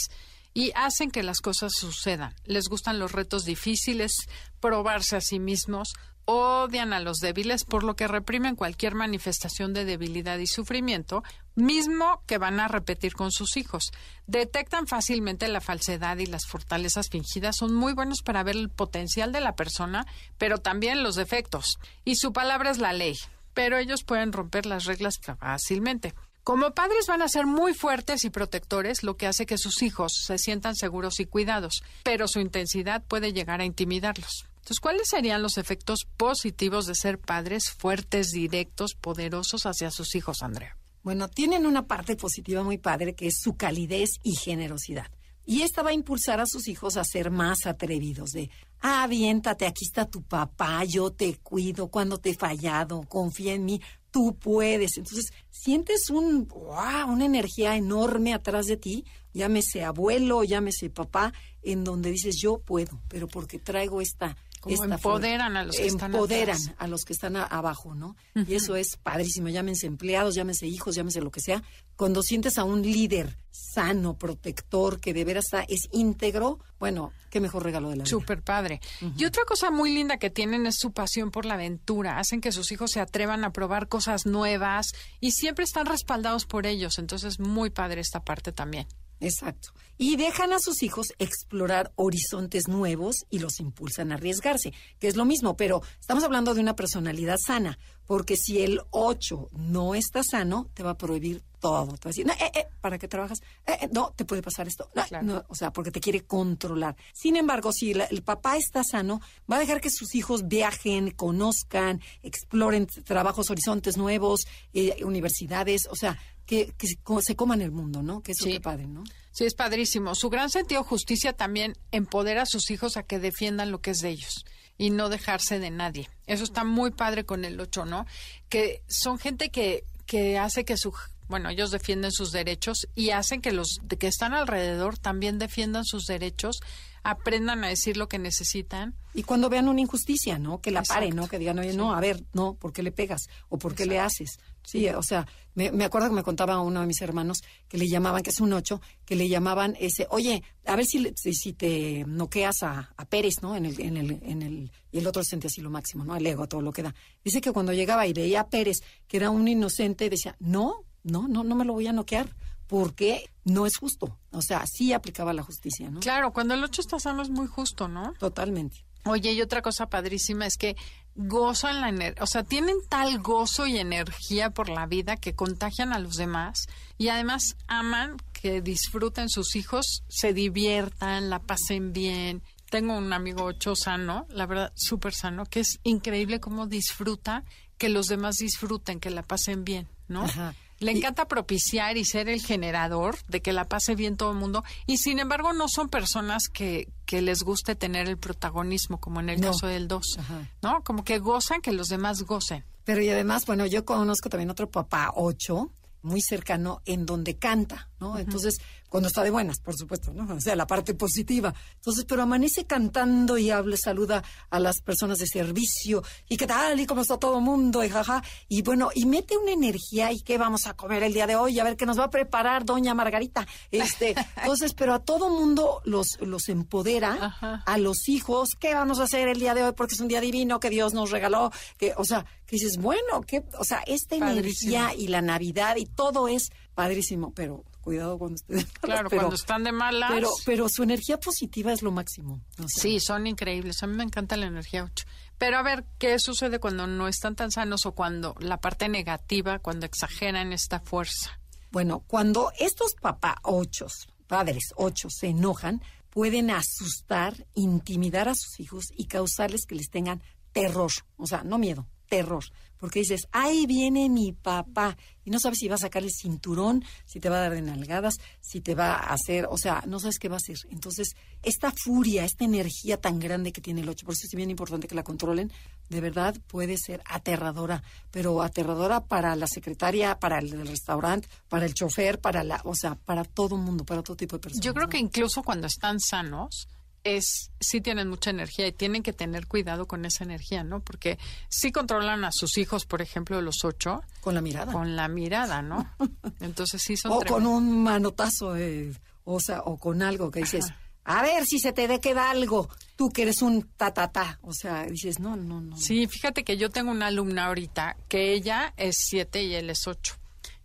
y hacen que las cosas sucedan. Les gustan los retos difíciles, probarse a sí mismos, odian a los débiles, por lo que reprimen cualquier manifestación de debilidad y sufrimiento, mismo que van a repetir con sus hijos. Detectan fácilmente la falsedad y las fortalezas fingidas, son muy buenos para ver el potencial de la persona, pero también los defectos. Y su palabra es la ley, pero ellos pueden romper las reglas fácilmente. Como padres van a ser muy fuertes y protectores, lo que hace que sus hijos se sientan seguros y cuidados, pero su intensidad puede llegar a intimidarlos. Entonces, ¿cuáles serían los efectos positivos de ser padres fuertes, directos, poderosos hacia sus hijos, Andrea?
Bueno, tienen una parte positiva muy padre que es su calidez y generosidad. Y esta va a impulsar a sus hijos a ser más atrevidos, de, ah, aviéntate, aquí está tu papá, yo te cuido, cuando te he fallado, confía en mí, tú puedes. Entonces, sientes un, wow, una energía enorme atrás de ti, llámese abuelo, llámese papá, en donde dices, yo puedo, pero porque traigo esta
como empoderan a los que
están empoderan a los que están a, abajo, ¿no? Uh -huh. Y eso es padrísimo, llámense empleados, llámense hijos, llámense lo que sea. Cuando sientes a un líder sano, protector, que de veras está, es íntegro, bueno, qué mejor regalo de la vida.
Súper padre. Uh -huh. Y otra cosa muy linda que tienen es su pasión por la aventura. Hacen que sus hijos se atrevan a probar cosas nuevas y siempre están respaldados por ellos. Entonces, muy padre esta parte también.
Exacto. Y dejan a sus hijos explorar horizontes nuevos y los impulsan a arriesgarse, que es lo mismo, pero estamos hablando de una personalidad sana, porque si el 8 no está sano, te va a prohibir todo. Te va a decir, no, eh, eh, ¿para qué trabajas? Eh, eh, no, te puede pasar esto. No, claro. no, o sea, porque te quiere controlar. Sin embargo, si la, el papá está sano, va a dejar que sus hijos viajen, conozcan, exploren trabajos, horizontes nuevos, eh, universidades, o sea, que, que, se coman el mundo, ¿no? Que eso sí. padre, ¿no?
Sí, es padrísimo. Su gran sentido de justicia también empodera a sus hijos a que defiendan lo que es de ellos y no dejarse de nadie. Eso está muy padre con el 8, ¿no? Que son gente que, que hace que su bueno, ellos defienden sus derechos y hacen que los que están alrededor también defiendan sus derechos, aprendan a decir lo que necesitan.
Y cuando vean una injusticia, ¿no? Que la paren, ¿no? Que digan, oye, sí. no, a ver, no, ¿por qué le pegas? ¿O por qué Exacto. le haces? Sí, o sea, me, me, acuerdo que me contaba uno de mis hermanos que le llamaban, que es un ocho, que le llamaban ese, oye, a ver si, si, si te noqueas a, a, Pérez, ¿no? En el, en el, en el, y el otro sentía así lo máximo, ¿no? El ego, todo lo que da. Dice que cuando llegaba y veía a Pérez, que era un inocente, decía, no, no, no, no me lo voy a noquear porque no es justo. O sea, sí aplicaba la justicia, ¿no?
Claro, cuando el 8 está sano es muy justo, ¿no?
Totalmente.
Oye, y otra cosa padrísima es que gozan la energía, o sea, tienen tal gozo y energía por la vida que contagian a los demás y además aman que disfruten sus hijos, se diviertan, la pasen bien. Tengo un amigo ocho sano, la verdad, súper sano, que es increíble cómo disfruta que los demás disfruten, que la pasen bien. ¿no? Le encanta propiciar y ser el generador de que la pase bien todo el mundo. Y sin embargo, no son personas que, que les guste tener el protagonismo, como en el caso del 2. ¿No? Como que gozan que los demás gocen.
Pero y además, bueno, yo conozco también otro papá 8 muy cercano en donde canta, ¿no? Entonces, cuando está de buenas, por supuesto, ¿no? O sea, la parte positiva. Entonces, pero amanece cantando y habla, saluda a las personas de servicio y qué tal y cómo está todo el mundo y jaja. Y bueno, y mete una energía y qué vamos a comer el día de hoy, a ver qué nos va a preparar doña Margarita. Este, entonces, pero a todo mundo los, los empodera, a los hijos, qué vamos a hacer el día de hoy porque es un día divino que Dios nos regaló, que, o sea, que dices, bueno, que, o sea, esta energía y la Navidad y todo es padrísimo, pero cuidado cuando estén
Claro, cuando están de malas.
Pero, pero su energía positiva es lo máximo.
sí, son increíbles. A mí me encanta la energía 8. Pero a ver, ¿qué sucede cuando no están tan sanos o cuando la parte negativa, cuando exageran esta fuerza?
Bueno, cuando estos papá ochos, padres ochos, se enojan, pueden asustar, intimidar a sus hijos y causarles que les tengan terror. O sea, no miedo, terror, porque dices, ahí viene mi papá, y no sabes si va a sacar el cinturón, si te va a dar de nalgadas, si te va a hacer, o sea, no sabes qué va a hacer. Entonces, esta furia, esta energía tan grande que tiene el 8, por eso es bien importante que la controlen, de verdad puede ser aterradora, pero aterradora para la secretaria, para el del restaurante, para el chofer, para la, o sea, para todo mundo, para todo tipo de personas.
Yo creo que incluso cuando están sanos, es sí tienen mucha energía y tienen que tener cuidado con esa energía, ¿no? Porque sí controlan a sus hijos, por ejemplo, los ocho.
Con la mirada.
Con la mirada, ¿no? Entonces sí son.
o con un manotazo, o sea, o con algo que dices, a ver si se te de queda algo, tú que eres un ta, ta, ta. O sea, dices, no, no, no.
Sí, fíjate que yo tengo una alumna ahorita que ella es siete y él es ocho.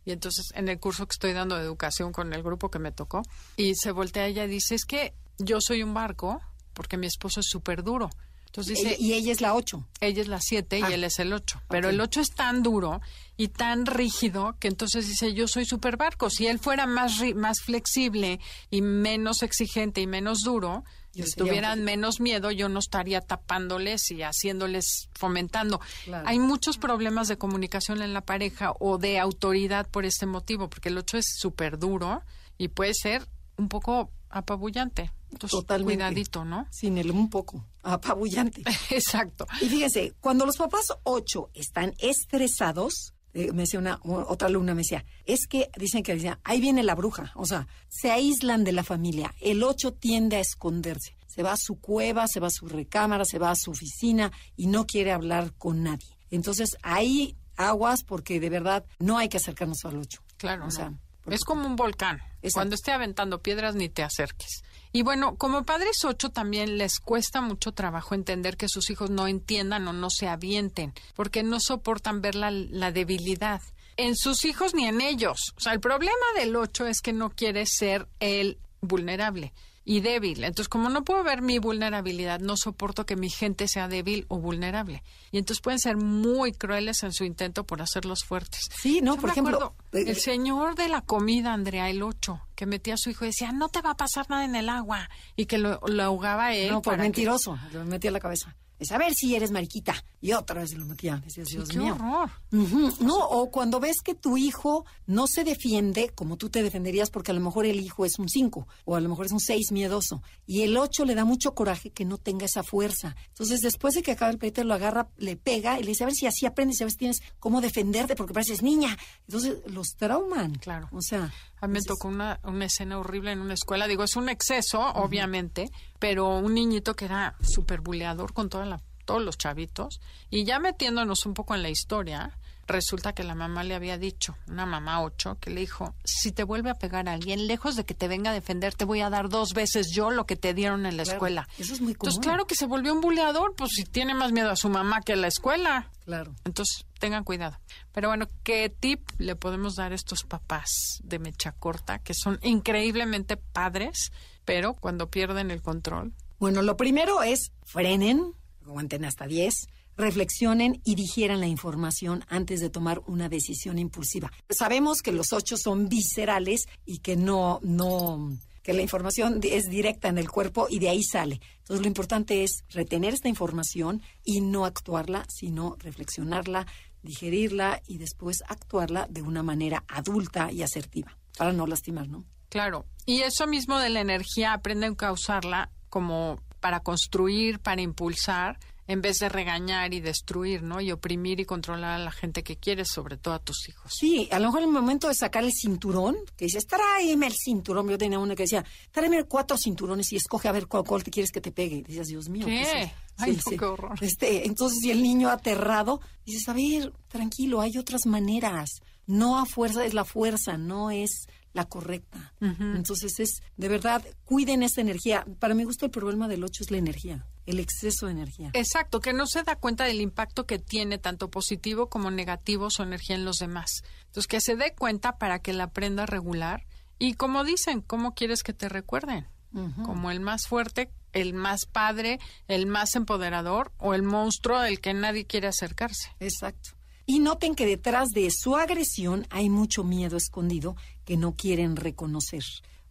Y entonces en el curso que estoy dando de educación con el grupo que me tocó, y se voltea ella y dice, es que yo soy un barco porque mi esposo es súper duro. Entonces dice,
y ella es la 8.
Ella es la 7 y ah. él es el 8. Pero el 8 es tan duro y tan rígido que entonces dice, yo soy súper barco. Si él fuera más, más flexible y menos exigente y menos duro, y tuvieran menos miedo, yo no estaría tapándoles y haciéndoles, fomentando. Hay muchos problemas de comunicación en la pareja o de autoridad por este motivo, porque el 8 es súper duro y puede ser un poco apabullante. Totalmente. Cuidadito, ¿no?
Sin el un poco. Apabullante.
Exacto.
Y fíjense, cuando los papás ocho están estresados, eh, me decía una, otra alumna me decía, es que dicen que decía, ahí viene la bruja. O sea, se aíslan de la familia. El ocho tiende a esconderse. Se va a su cueva, se va a su recámara, se va a su oficina y no quiere hablar con nadie. Entonces, ahí aguas porque de verdad no hay que acercarnos al ocho.
Claro. O sea, es como un volcán. Cuando esté aventando piedras ni te acerques. Y bueno, como padres ocho también les cuesta mucho trabajo entender que sus hijos no entiendan o no se avienten, porque no soportan ver la, la debilidad en sus hijos ni en ellos. O sea, el problema del ocho es que no quiere ser el vulnerable y débil. Entonces, como no puedo ver mi vulnerabilidad, no soporto que mi gente sea débil o vulnerable. Y entonces pueden ser muy crueles en su intento por hacerlos fuertes.
Sí, no, por ejemplo.
el señor de la comida, Andrea, el 8, que metía a su hijo y decía, no te va a pasar nada en el agua. Y que lo, ahogaba él.
No, por mentiroso, lo metía en la cabeza es a ver si eres mariquita. Y otra vez lo metía. Dios
qué horror.
No, o cuando ves que tu hijo no se defiende como tú te defenderías, porque a lo mejor el hijo es un 5 o a lo mejor es un 6 miedoso. Y el 8 le da mucho coraje que no tenga esa fuerza. Entonces, después de que acaba el pleito, lo agarra, le pega y le dice, a ver si así aprendes, a ver si tienes cómo defenderte, porque pareces niña. Entonces, los trauman.
Claro.
O sea.
A mí me tocó una, una escena horrible en una escuela. Digo, es un exceso, obviamente, pero un niñito que era súper buleador con toda la, todos los chavitos. Y ya metiéndonos un poco en la historia, resulta que la mamá le había dicho, una mamá ocho, que le dijo, si te vuelve a pegar a alguien, lejos de que te venga a defender, te voy a dar dos veces yo lo que te dieron en la escuela.
Eso es muy común.
Entonces, claro que se volvió un buleador, pues si tiene más miedo a su mamá que a la escuela.
Claro.
Entonces, tengan cuidado. Pero bueno, ¿qué tip le podemos dar a estos papás de mecha corta, que son increíblemente padres, pero cuando pierden el control?
Bueno, lo primero es frenen, aguanten hasta 10 reflexionen y digieran la información antes de tomar una decisión impulsiva. Sabemos que los ocho son viscerales y que no, no, que la información es directa en el cuerpo y de ahí sale. Entonces lo importante es retener esta información y no actuarla, sino reflexionarla, digerirla y después actuarla de una manera adulta y asertiva, para no lastimar, ¿no?
Claro. Y eso mismo de la energía, aprenden a usarla como para construir, para impulsar, en vez de regañar y destruir, ¿no? Y oprimir y controlar a la gente que quieres, sobre todo a tus hijos.
Sí, a lo mejor en el momento de sacar el cinturón, que dices, tráeme el cinturón. Yo tenía uno que decía, tráeme cuatro cinturones y escoge a ver cuál, cuál te quieres que te pegue. dices, Dios mío.
¿Qué? Ay, qué horror.
Este, entonces, si el niño aterrado, dices, a ver, tranquilo, hay otras maneras. No a fuerza es la fuerza, no es la correcta. Entonces es, de verdad, cuiden esta energía. Para mi gusto el problema del 8 es la energía, el exceso de energía.
Exacto, que no se da cuenta del impacto que tiene tanto positivo como negativo su energía en los demás. Entonces que se dé cuenta para que la aprenda a regular. Y como dicen, ¿cómo quieres que te recuerden? Como el más fuerte, el más padre, el más empoderador o el monstruo del que nadie quiere acercarse.
Exacto. Y noten que detrás de su agresión hay mucho miedo escondido que no quieren reconocer.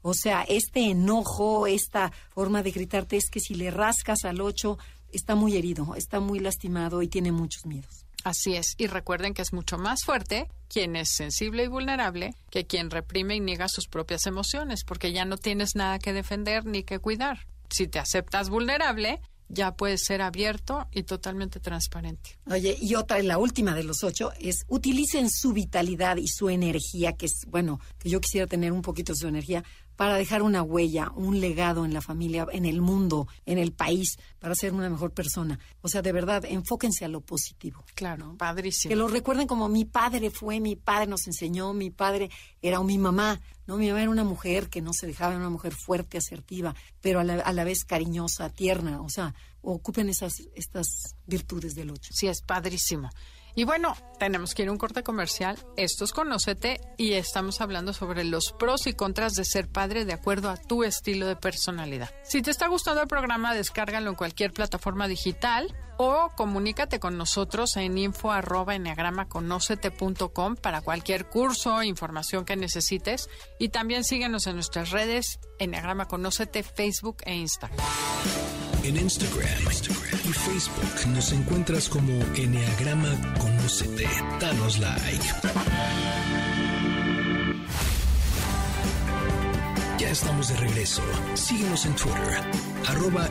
O sea, este enojo, esta forma de gritarte es que si le rascas al ocho, está muy herido, está muy lastimado y tiene muchos miedos.
Así es, y recuerden que es mucho más fuerte quien es sensible y vulnerable que quien reprime y niega sus propias emociones, porque ya no tienes nada que defender ni que cuidar. Si te aceptas vulnerable, ya puede ser abierto y totalmente transparente.
Oye, y otra, la última de los ocho, es utilicen su vitalidad y su energía, que es, bueno, que yo quisiera tener un poquito de su energía, para dejar una huella, un legado en la familia, en el mundo, en el país, para ser una mejor persona. O sea, de verdad, enfóquense a lo positivo.
Claro, padrísimo.
Que lo recuerden como mi padre fue, mi padre nos enseñó, mi padre era o mi mamá. No, mi mamá era una mujer que no se dejaba, era una mujer fuerte, asertiva, pero a la, a la vez cariñosa, tierna. O sea, ocupen esas estas virtudes del ocho.
Sí, es padrísimo. Y bueno, tenemos que ir a un corte comercial. Esto es Conócete y estamos hablando sobre los pros y contras de ser padre de acuerdo a tu estilo de personalidad. Si te está gustando el programa, descárgalo en cualquier plataforma digital o comunícate con nosotros en info para cualquier curso, información que necesites y también síguenos en nuestras redes Enneagrama Conócete, Facebook e Instagram.
En Instagram, y Facebook nos encuentras como Enneagrama Conócete. Danos like. Ya estamos de regreso. Síguenos en Twitter, arroba.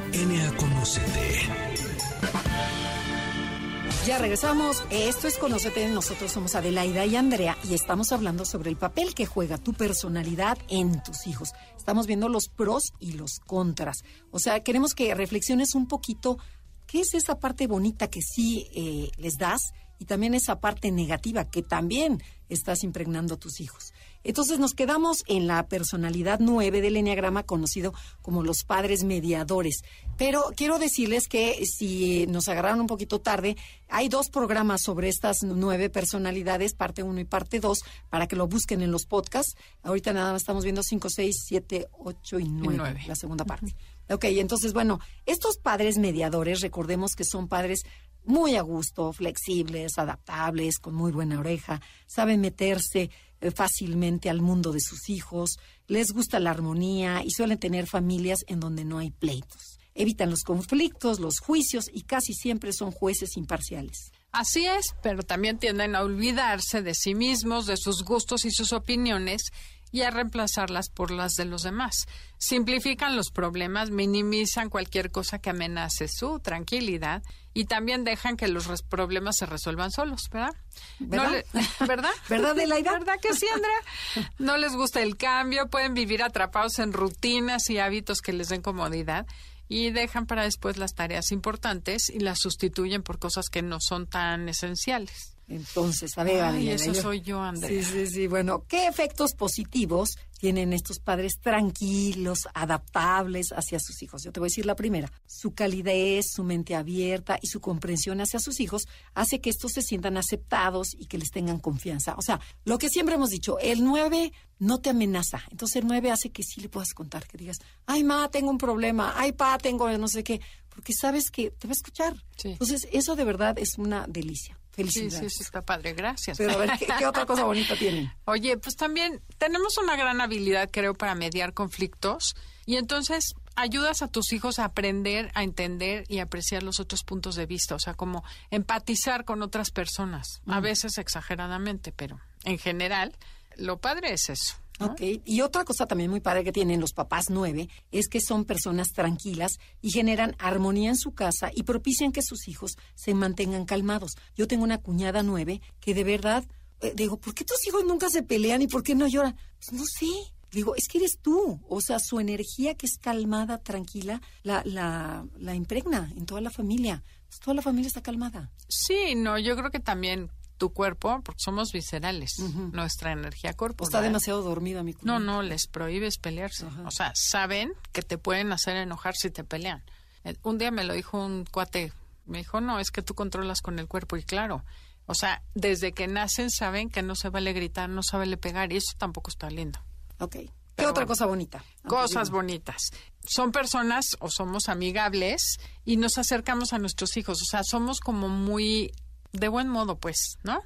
Ya regresamos. Esto es Conocete. Nosotros somos Adelaida y Andrea y estamos hablando sobre el papel que juega tu personalidad en tus hijos. Estamos viendo los pros y los contras. O sea, queremos que reflexiones un poquito qué es esa parte bonita que sí eh, les das y también esa parte negativa que también estás impregnando a tus hijos. Entonces nos quedamos en la personalidad 9 del Enneagrama, conocido como los padres mediadores. Pero quiero decirles que si nos agarraron un poquito tarde, hay dos programas sobre estas nueve personalidades, parte 1 y parte 2, para que lo busquen en los podcasts. Ahorita nada más estamos viendo 5, 6, 7, 8 y 9, la segunda parte. Ok, entonces, bueno, estos padres mediadores, recordemos que son padres muy a gusto, flexibles, adaptables, con muy buena oreja, saben meterse eh, fácilmente al mundo de sus hijos, les gusta la armonía y suelen tener familias en donde no hay pleitos. Evitan los conflictos, los juicios y casi siempre son jueces imparciales.
Así es, pero también tienden a olvidarse de sí mismos, de sus gustos y sus opiniones y a reemplazarlas por las de los demás. Simplifican los problemas, minimizan cualquier cosa que amenace su tranquilidad y también dejan que los problemas se resuelvan solos, ¿verdad?
¿Verdad?
¿Verdad?
¿Verdad,
¿Verdad que sí, Andrea? No les gusta el cambio, pueden vivir atrapados en rutinas y hábitos que les den comodidad y dejan para después las tareas importantes y las sustituyen por cosas que no son tan esenciales.
Entonces, a ver,
Ay, eso soy yo, Andrea.
Sí, sí, sí. Bueno, ¿qué efectos positivos tienen estos padres tranquilos, adaptables hacia sus hijos? Yo te voy a decir la primera. Su calidez, su mente abierta y su comprensión hacia sus hijos hace que estos se sientan aceptados y que les tengan confianza. O sea, lo que siempre hemos dicho, el 9 no te amenaza. Entonces el 9 hace que sí le puedas contar, que digas, ay, ma, tengo un problema, ay, pa, tengo no sé qué, porque sabes que te va a escuchar. Entonces, eso de verdad es una delicia.
Sí, sí, sí, está padre, gracias.
Pero a ver, ¿qué, otra cosa bonita tienen?
Oye, pues también tenemos una gran habilidad, creo, para mediar conflictos. Y entonces ayudas a tus hijos a aprender, a entender y apreciar los otros puntos de vista, o sea, como empatizar con otras personas, a veces exageradamente, pero en general, lo padre es eso.
Ok, y otra cosa también muy padre que tienen los papás nueve es que son personas tranquilas y generan armonía en su casa y propician que sus hijos se mantengan calmados. Yo tengo una cuñada nueve que de verdad, eh, digo, ¿por qué tus hijos nunca se pelean y por qué no lloran? Pues no sé, Digo, es que eres tú. O sea, su energía que es calmada, tranquila, la, la, la impregna en toda la familia. Pues toda la familia está calmada.
Sí, no, yo creo que también tu cuerpo, porque somos viscerales, nuestra energía corporal.
Está demasiado dormida mi cuerpo.
No, no, les prohíbes pelearse. O sea, saben que te pueden hacer enojar si te pelean. Eh, un día me lo dijo un cuate, me dijo, no, es que tú controlas con el cuerpo. Y claro, o sea, desde que nacen saben que no se vale gritar, no se vale pegar, y eso tampoco está lindo.
Ok. ¿Qué otra cosa bonita?
Cosas bonitas. Son personas o somos amigables y nos acercamos a nuestros hijos. O sea, somos como muy de buen modo, pues, ¿no?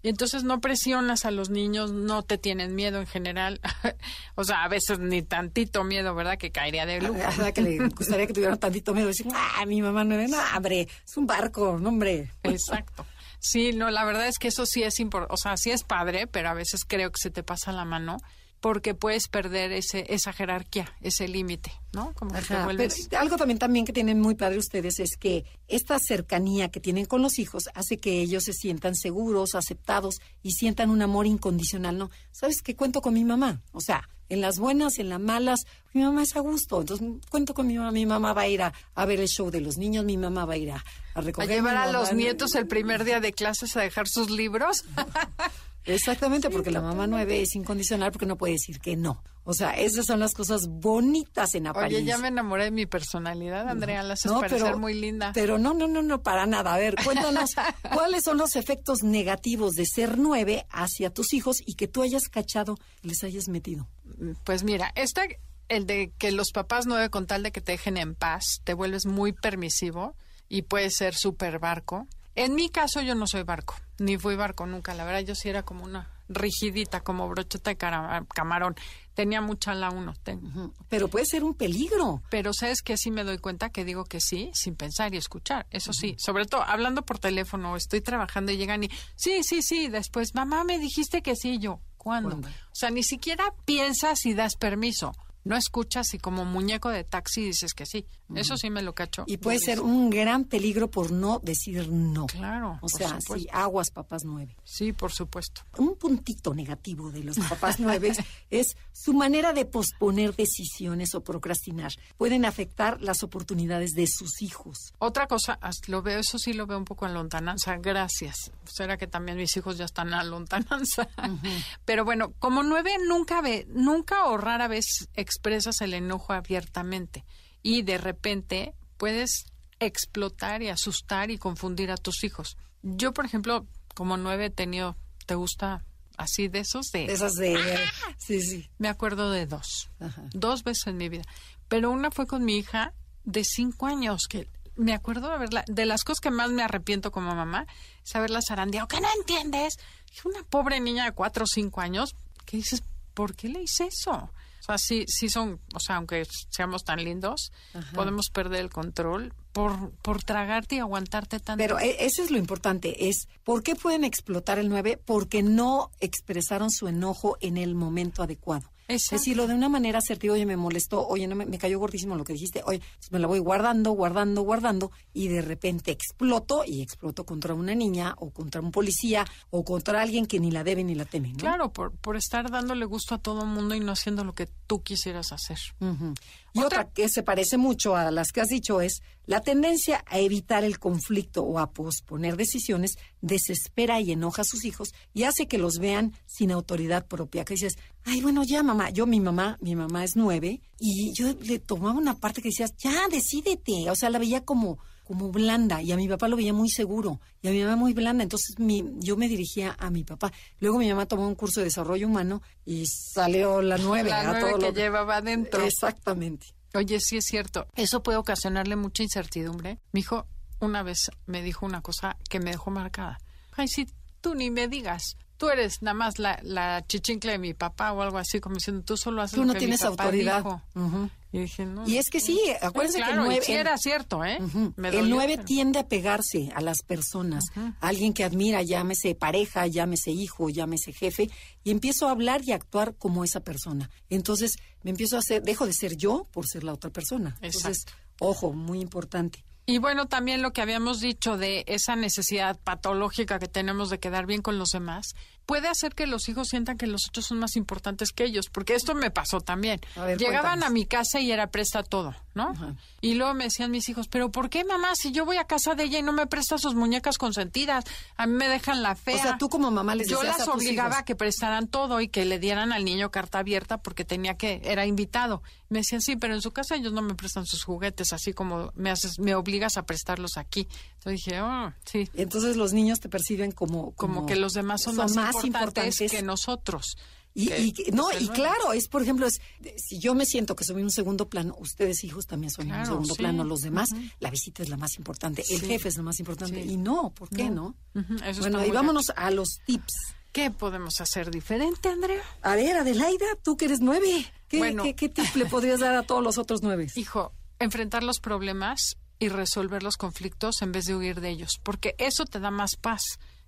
Y entonces no presionas a los niños, no te tienen miedo en general. o sea, a veces ni tantito miedo, ¿verdad? Que caería de lujo.
¿Verdad que le gustaría que tuvieran tantito miedo? Decir, ah, mi mamá no es, no, hombre, es un barco, no, hombre.
Exacto. Sí, no, la verdad es que eso sí es importante, o sea, sí es padre, pero a veces creo que se te pasa la mano porque puedes perder ese, esa jerarquía, ese límite, ¿no?
Como que te vuelves... algo también, también que tienen muy padre ustedes es que esta cercanía que tienen con los hijos hace que ellos se sientan seguros, aceptados y sientan un amor incondicional, ¿no? ¿Sabes qué cuento con mi mamá? O sea, en las buenas, en las malas, mi mamá es a gusto. Entonces, cuento con mi mamá. Mi mamá va a ir a, ver el show de los niños, mi mamá va a ir a, recoger.
A llevar a los nietos el primer día de clases a dejar sus libros.
Exactamente, porque la mamá nueve es incondicional porque no puede decir que no. O sea, esas son las cosas bonitas en apariencia.
Oye, ya me enamoré de mi personalidad, Andrea, la haces parecer muy linda.
Pero no, no, no, no, para nada. A ver, cuéntanos, ¿cuáles son los efectos negativos de ser nueve hacia tus hijos y que tú hayas cachado y les hayas metido?
Pues mira, este, el de que los papás nueve con tal de que te dejen en paz, te vuelves muy permisivo y puedes ser súper barco. En mi caso yo no soy barco, ni fui barco nunca, la verdad yo sí era como una rigidita, como brocheta de camarón. Tenía mucha la uno. Tengo.
Pero puede ser un peligro.
Pero sabes que sí me doy cuenta que digo que sí, sin pensar y escuchar. Eso sí, sobre todo hablando por teléfono, estoy trabajando y llegan y sí, sí, sí, después, mamá, me dijiste que sí, yo. ¿Cuándo? ¿Cuándo? O sea, ni siquiera piensas y das permiso no escuchas y como muñeco de taxi dices que sí. Eso sí me lo cacho.
Y puede ser un gran peligro por no decir no.
Claro.
O sea, sí, aguas papás nueve.
Sí, por supuesto.
Un puntito negativo de los papás nueve es su manera de posponer decisiones o procrastinar. Pueden afectar las oportunidades de sus hijos.
Otra cosa, lo veo, eso sí lo veo un poco en lontananza. Gracias. Será que también mis hijos ya están a lontananza. Pero bueno, como nueve nunca ve, nunca o rara vez expresas el enojo abiertamente y de repente puedes explotar y asustar y confundir a tus hijos. Yo, por ejemplo, como nueve he tenido, ¿te gusta así de esos? De,
esas de... ¡Ah! Sí, sí.
Me acuerdo de dos. Dos veces en mi vida. Pero una fue con mi hija de cinco años, que me acuerdo de verla, de las cosas que más me arrepiento como mamá, es haberla zarandeado, que no entiendes. Una pobre niña de cuatro o cinco años, que dices, ¿por qué le hice eso? Sea, sí, sí son, o sea, aunque seamos tan lindos, podemos perder el control por, por tragarte y aguantarte tanto.
Pero e, eso es lo importante, es ¿por qué pueden explotar el 9? Porque no expresaron su enojo en el momento adecuado. Es decirlo de una manera asertiva, oye, me molestó, oye, no me, cayó gordísimo lo que dijiste, oye, pues me la voy guardando, guardando, guardando, y de repente exploto, y exploto contra una niña, o contra un policía, o contra alguien que ni la debe ni la teme, ¿no?
Claro, por, por estar dándole gusto a todo el mundo y no haciendo lo que tú quisieras hacer.
Y otra que se parece mucho a las que has dicho es la tendencia a evitar el conflicto o a posponer decisiones desespera y enoja a sus hijos y hace que los vean sin autoridad propia. Que dices, ay, bueno, ya mamá, yo mi mamá, mi mamá es nueve y yo le tomaba una parte que decías, ya, decídete. O sea, la veía como como blanda y a mi papá lo veía muy seguro y a mi mamá muy blanda. Entonces mi, yo me dirigía a mi papá. Luego mi mamá tomó un curso de desarrollo humano y salió la nueve.
La nueve que llevaba adentro.
Exactamente.
Oye, sí es cierto. Eso puede ocasionarle mucha incertidumbre. Mi hijo una vez me dijo una cosa que me dejó marcada. Ay, si tú ni me digas. Tú eres nada más la, la chichincle de mi papá o algo así, como diciendo, tú solo haces
tú
no
tienes autoridad.
Y dije, no.
Y es que sí, acuérdense
claro,
que el 9,
sí era cierto, ¿eh? Me
el
dolió,
9
pero-
tiende a pegarse a las personas, a alguien que admira, llámese pareja, llámese hijo, llámese jefe, y empiezo a hablar y a actuar como esa persona. Entonces me empiezo a hacer, dejo de ser yo por ser la otra persona. Entonces, ojo, muy importante.
Y bueno, también lo que habíamos dicho de esa necesidad patológica que tenemos de quedar bien con los demás, puede hacer que los hijos sientan que los otros son más importantes que ellos, porque esto me pasó también.
A ver,
Llegaban
cuéntanos.
a mi casa y era presta todo, ¿no? Y luego me decían mis hijos, pero ¿por qué mamá si yo voy a casa de ella y no me presta sus muñecas consentidas? A mí me dejan la fea.
O sea, tú como mamá les
Yo las
a tus
obligaba
hijos.
a que prestaran todo y que le dieran al niño carta abierta porque tenía que, era invitado. Me decían, sí, pero en su casa ellos no me prestan sus juguetes, así como me haces, me obligas a prestarlos aquí. Entonces dije, oh, sí,
Entonces los niños te perciben como...
como, que los demás son, más, importantes, que nosotros.
Y,
Que-
y que- no, y claro, es por ejemplo, es, si yo me siento que soy un segundo plano, ustedes hijos también son en un
Claro,
segundo
sí.
plano, los demás, la visita es la más importante, el jefe es la más importante.
Sí.
Y no, ¿por qué no?
Eso
bueno, y vámonos a los tips.
¿Qué podemos hacer diferente, Andrea?
A ver, Adelaida, tú que eres nueve, ¿qué,
Bueno.
qué, qué tip le podrías dar a todos los otros nueve?
Hijo, enfrentar los problemas y resolver los conflictos en vez de huir de ellos, porque eso te da más paz.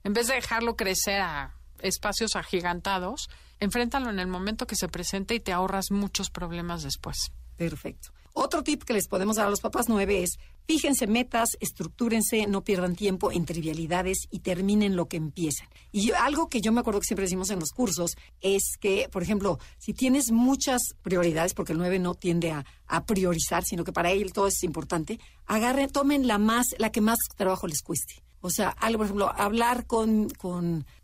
En vez de dejarlo crecer a espacios agigantados, enfréntalo en el momento que se presente y te ahorras muchos problemas después.
Perfecto. Otro tip que les podemos dar a los papás nueve es, fíjense metas, estructúrense, no pierdan tiempo en trivialidades y terminen lo que empiezan. Y algo que yo me acuerdo que siempre decimos en los cursos es que, por ejemplo, si tienes muchas prioridades, porque el nueve no tiende a, priorizar, sino que para él todo es importante, agarren, tomen la más, la que más trabajo les cueste. O sea, algo, por ejemplo, hablar con,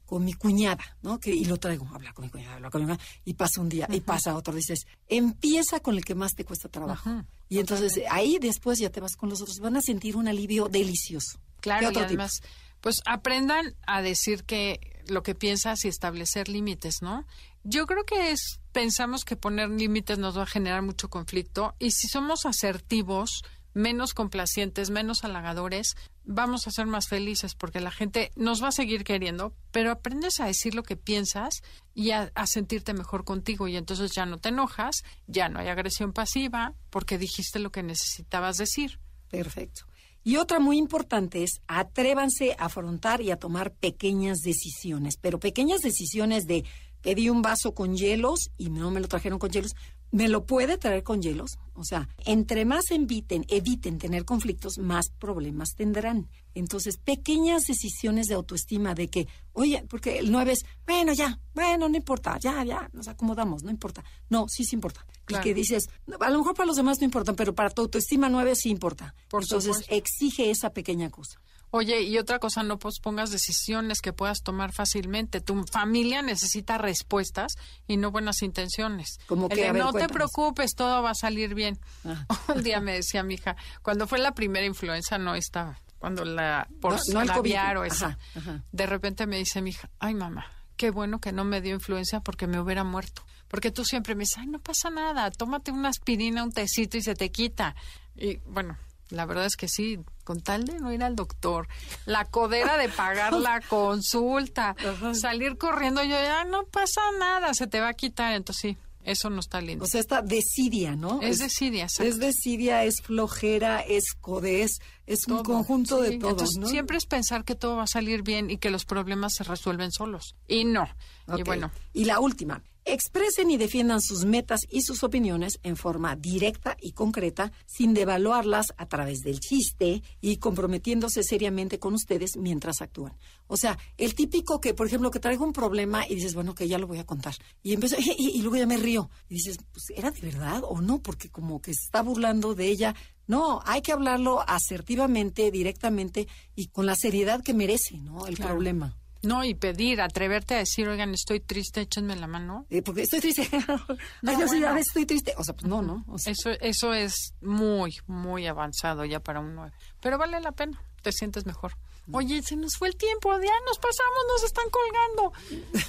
con mi cuñada, ¿no? Que, y lo traigo, hablar con mi cuñada, hablar con mi cuñada, y pasa un día, y pasa otro. Dices, empieza con el que más te cuesta trabajo. Y entonces ahí después ya te vas con los otros. Van a sentir un alivio delicioso. ¿Qué
Claro, y además, pues aprendan a decir que lo que piensas y establecer límites, ¿no? Yo creo que es pensamos que poner límites nos va a generar mucho conflicto y si somos asertivos, menos complacientes, menos halagadores, vamos a ser más felices porque la gente nos va a seguir queriendo, pero aprendes a decir lo que piensas y a, sentirte mejor contigo y entonces ya no te enojas, ya no hay agresión pasiva porque dijiste lo que necesitabas decir.
Perfecto. Y otra muy importante es atrévanse a afrontar y a tomar pequeñas decisiones, pero pequeñas decisiones de pedí un vaso con hielos y no me lo trajeron con hielos, ¿me lo puede traer con hielos? O sea, entre más eviten, eviten tener conflictos, más problemas tendrán. Entonces, pequeñas decisiones de autoestima de que, oye, porque el 9 es, bueno, ya, bueno, no importa, ya, ya, nos acomodamos, no importa. No, sí, sí importa.
Claro.
Y que dices, a lo mejor para los demás no importa, pero para tu autoestima 9 sí importa.
Por
Entonces,
supuesto.
exige esa pequeña cosa.
Oye, y otra cosa, no pospongas decisiones que puedas tomar fácilmente. Tu familia necesita respuestas y no buenas intenciones.
A ver,
no te preocupes, todo va a salir bien.
Ah.
Un día me decía mi hija, cuando fue la primera influenza no estaba, cuando la por
No, no
o esa.
Ajá, ajá.
De repente me dice mi hija, ay mamá, qué bueno que no me dio influencia porque me hubiera muerto. Porque tú siempre me dices, ay, no pasa nada, tómate una aspirina, un tecito y se te quita. Y bueno, la verdad es que sí, con tal de no ir al doctor, la codera de pagar la consulta, salir corriendo, yo ya no pasa nada, se te va a quitar. Entonces sí, eso no está lindo.
O sea, esta desidia, ¿no?
es desidia, exacto.
Es desidia, es flojera, es codez, es un conjunto de todo,
entonces,
¿no?
Siempre es pensar que todo va a salir bien y que los problemas se resuelven solos. Y no. Y bueno,
Y la última. Expresen y defiendan sus metas y sus opiniones en forma directa y concreta, sin devaluarlas a través del chiste y comprometiéndose seriamente con ustedes mientras actúan. O sea, el típico que, por ejemplo, que traigo un problema y dices, bueno, que ya lo voy a contar. Y empiezo, y, y luego ya me río. Y dices, pues, ¿era de verdad o no? Porque como que se está burlando de ella. No, hay que hablarlo asertivamente, directamente y con la seriedad que merece, ¿no? El
Claro.
problema.
No, y pedir, atreverte a decir, oigan, estoy triste, échenme la mano.
Eh, porque estoy triste. Ay, yo sí, a veces estoy triste. O sea, pues no, ¿no? O sea,
Eso, eso es muy, muy avanzado ya para un 9. Pero vale la pena, te sientes mejor. Oye, se nos fue el tiempo, ya nos pasamos, nos están colgando.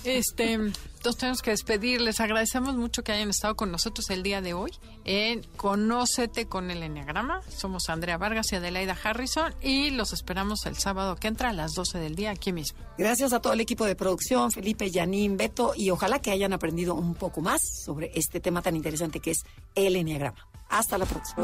Este, entonces tenemos que despedir. Les agradecemos mucho que hayan estado con nosotros el día de hoy en Conócete con el Enneagrama. Somos Andrea Vargas y Adelaida Harrison y los esperamos el sábado que entra a las 12 del día aquí mismo.
gracias a todo el equipo de producción, Felipe, Yanín, Beto, y ojalá que hayan aprendido un poco más sobre este tema tan interesante que es el Enneagrama. Hasta la próxima.